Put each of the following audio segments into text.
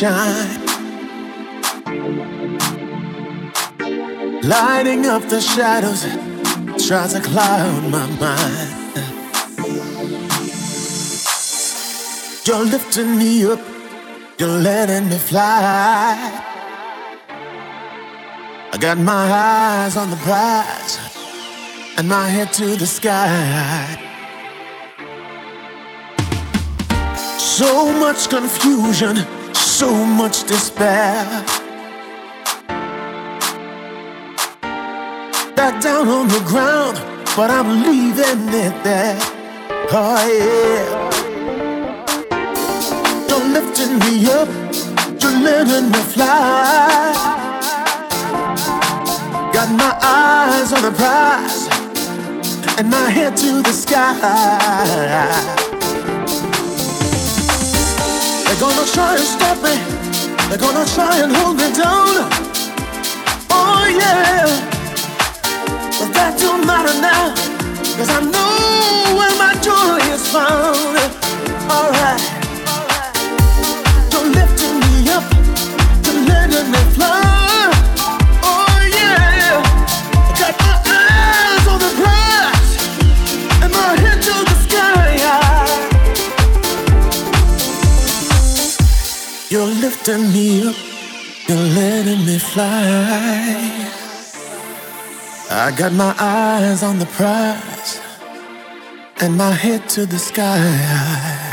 shine. Lighting up the shadows, tries to cloud my mind. You're lifting me up, you're letting me fly. I got my eyes on the prize and my head to the sky. So much confusion, so much despair. Back down on the ground, but I'm leaving it there. Oh yeah. You're lifting me up, you're letting me fly. Got my eyes on the prize and my head to the sky. They're gonna try and stop me. They're gonna try and hold me down. Oh yeah. But that don't matter now. Cause I know where my joy is found. Alright. Fly. I got my eyes on the prize and my head to the sky.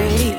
believe.